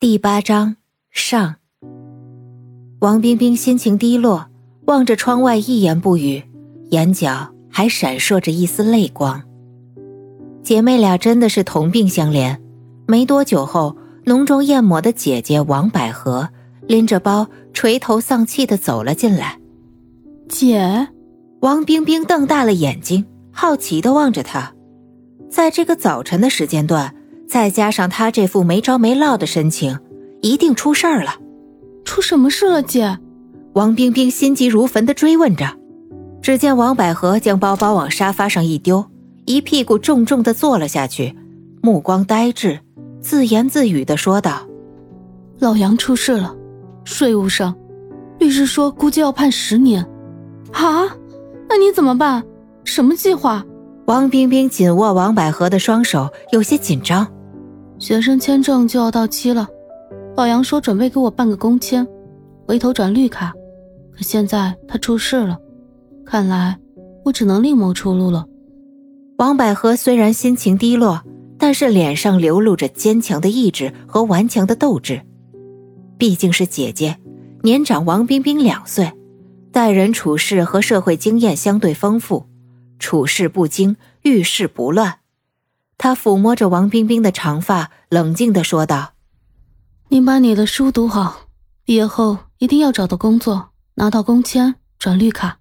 第八章上。王冰冰心情低落，望着窗外一言不语，眼角还闪烁着一丝泪光。姐妹俩真的是同病相怜。没多久后，浓妆艳抹的姐姐王百合拎着包，垂头丧气的走了进来。姐，王冰冰瞪大了眼睛，好奇的望着她。在这个早晨的时间段。再加上他这副没着没落的神情，一定出事儿了。出什么事了，姐？王冰冰心急如焚地追问着。只见王百合将包包往沙发上一丢，一屁股重重地坐了下去，目光呆滞，自言自语地说道：“老杨出事了，税务上，律师说估计要判十年。啊？那你怎么办？什么计划？”王冰冰紧握王百合的双手，有些紧张。学生签证就要到期了，老杨说准备给我办个工签，回头转绿卡。可现在他出事了，看来我只能另谋出路了。王百合虽然心情低落，但是脸上流露着坚强的意志和顽强的斗志。毕竟是姐姐，年长王冰冰两岁，待人处事和社会经验相对丰富，处事不惊，遇事不乱。他抚摸着王冰冰的长发，冷静的说道：“你把你的书读好，毕业后一定要找到工作，拿到工签，转绿卡。”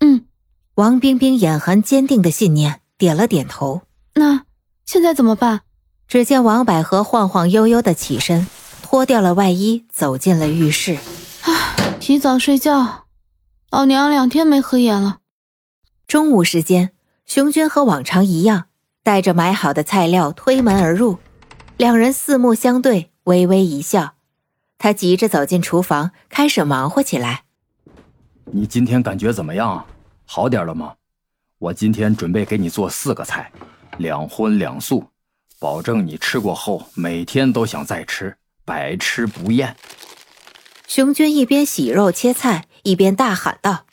嗯，王冰冰眼含坚定的信念，点了点头。那现在怎么办？只见王百合晃晃悠悠的起身，脱掉了外衣，走进了浴室。啊，提早睡觉，老娘两天没合眼了。中午时间，熊军和往常一样。带着买好的菜料推门而入，两人四目相对，微微一笑。他急着走进厨房，开始忙活起来。你今天感觉怎么样？好点了吗？我今天准备给你做四个菜，两荤两素，保证你吃过后每天都想再吃，百吃不厌。熊军一边洗肉切菜，一边大喊道：“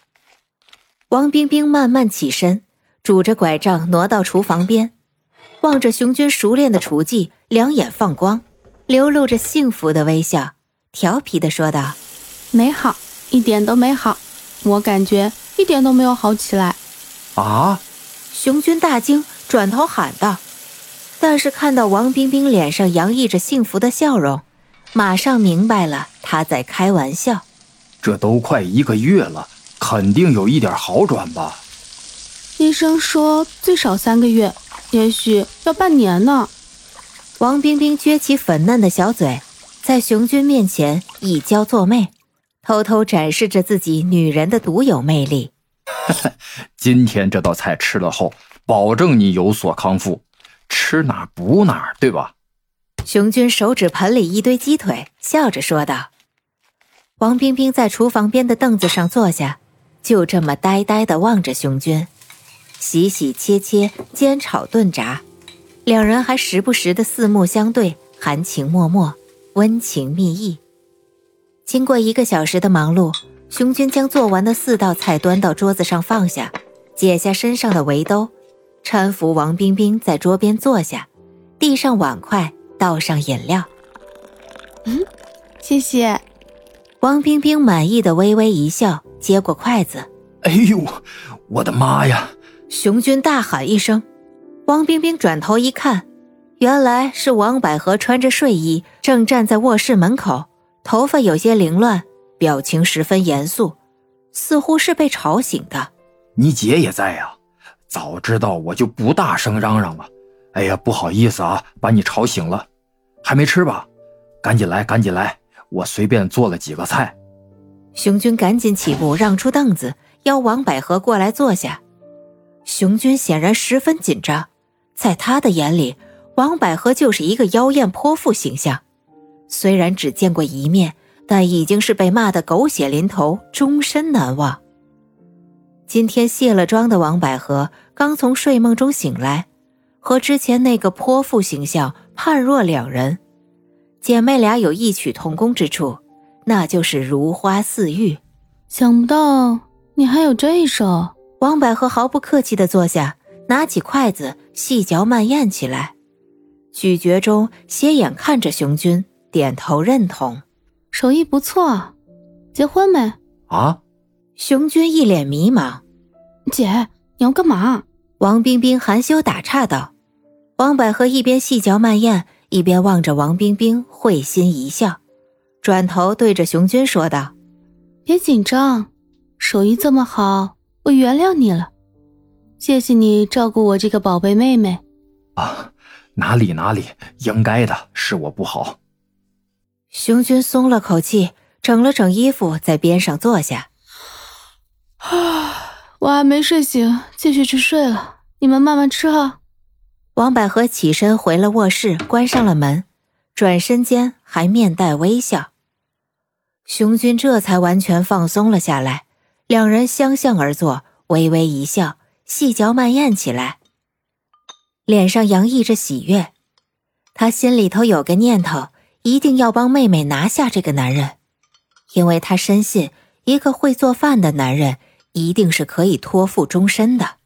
王冰冰，慢慢起身，拄着拐杖挪到厨房边。”望着熊军熟练的厨技，两眼放光，流露着幸福的微笑，调皮的说道：“没好，一点都没好，我感觉一点都没有好起来。”啊！熊军大惊，转头喊道，但是看到王冰冰脸上洋溢着幸福的笑容，马上明白了他在开玩笑。这都快一个月了，肯定有一点好转吧？医生说最少三个月。也许要半年呢。王冰冰撅起粉嫩的小嘴，在熊军面前一娇作媚，偷偷展示着自己女人的独有魅力。今天这道菜吃了后，保证你有所康复，吃哪补哪，对吧？熊军手指盆里一堆鸡腿，笑着说道。王冰冰在厨房边的凳子上坐下，就这么呆呆地望着熊军。洗洗切切，煎炒炖炸，两人还时不时的四目相对，含情脉脉，温情蜜意。经过一个小时的忙碌，熊军将做完的四道菜端到桌子上放下，解下身上的围兜，搀扶王冰冰在桌边坐下，递上碗筷，倒上饮料。嗯，谢谢。王冰冰满意的微微一笑，接过筷子。哎呦，我的妈呀！熊军大喊一声，王冰冰转头一看，原来是王百合穿着睡衣，正站在卧室门口，头发有些凌乱，表情十分严肃，似乎是被吵醒的。你姐也在呀，早知道我就不大声嚷嚷了。哎呀，不好意思啊，把你吵醒了。还没吃吧？赶紧来，赶紧来，我随便做了几个菜。熊军赶紧起步，让出凳子，邀王百合过来坐下。熊军显然十分紧张，在他的眼里，王百合就是一个妖艳泼妇形象。虽然只见过一面，但已经是被骂得狗血淋头，终身难忘。今天卸了妆的王百合刚从睡梦中醒来，和之前那个泼妇形象判若两人。姐妹俩有异曲同工之处，那就是如花似玉。想不到你还有这一手。王百合毫不客气的坐下，拿起筷子细嚼慢咽起来，咀嚼中斜眼看着熊军，点头认同。手艺不错，结婚没？啊？熊军一脸迷茫。姐，你要干嘛？王冰冰含羞打岔道。王百合一边细嚼慢咽，一边望着王冰冰，会心一笑，转头对着熊军说道：“别紧张，手艺这么好，我原谅你了。谢谢你照顾我这个宝贝妹妹。”啊，哪里哪里，应该的，是我不好。熊军松了口气，整了整衣服，在边上坐下。啊，我还没睡醒，继续去睡了。你们慢慢吃哈。王百合起身回了卧室，关上了门，转身间还面带微笑。熊军这才完全放松了下来，两人相向而坐，微微一笑，细嚼慢咽起来，脸上洋溢着喜悦。他心里头有个念头，一定要帮妹妹拿下这个男人，因为他深信，一个会做饭的男人一定是可以托付终身的。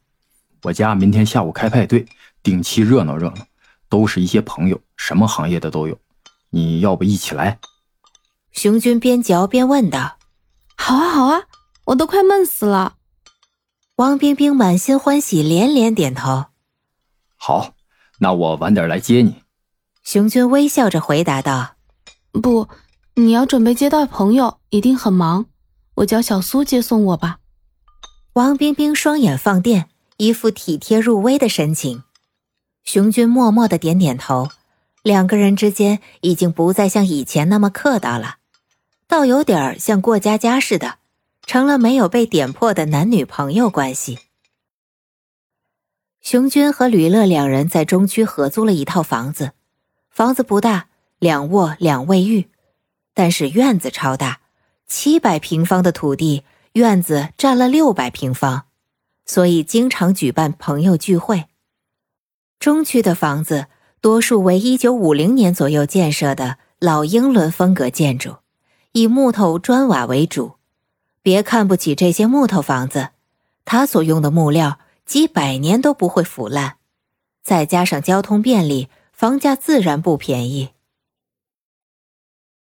我家明天下午开派对。定期热闹热闹，都是一些朋友，什么行业的都有。你要不一起来？熊军边嚼边问道：“好啊，好啊，我都快闷死了。”王冰冰满心欢喜，连连点头：“好，那我晚点来接你。”熊军微笑着回答道：“不，你要准备接待朋友，一定很忙。我叫小苏接送我吧。”王冰冰双眼放电，一副体贴入微的神情。熊军默默的点点头，两个人之间已经不再像以前那么客套了，倒有点像过家家似的，成了没有被点破的男女朋友关系。熊军和吕乐两人在中区合租了一套房子，房子不大，两卧两卫浴，但是院子超大，七百平方的土地，院子占了六百平方，所以经常举办朋友聚会。中区的房子多数为一九五零年左右建设的老英伦风格建筑，以木头砖瓦为主。别看不起这些木头房子，它所用的木料几百年都不会腐烂，再加上交通便利，房价自然不便宜。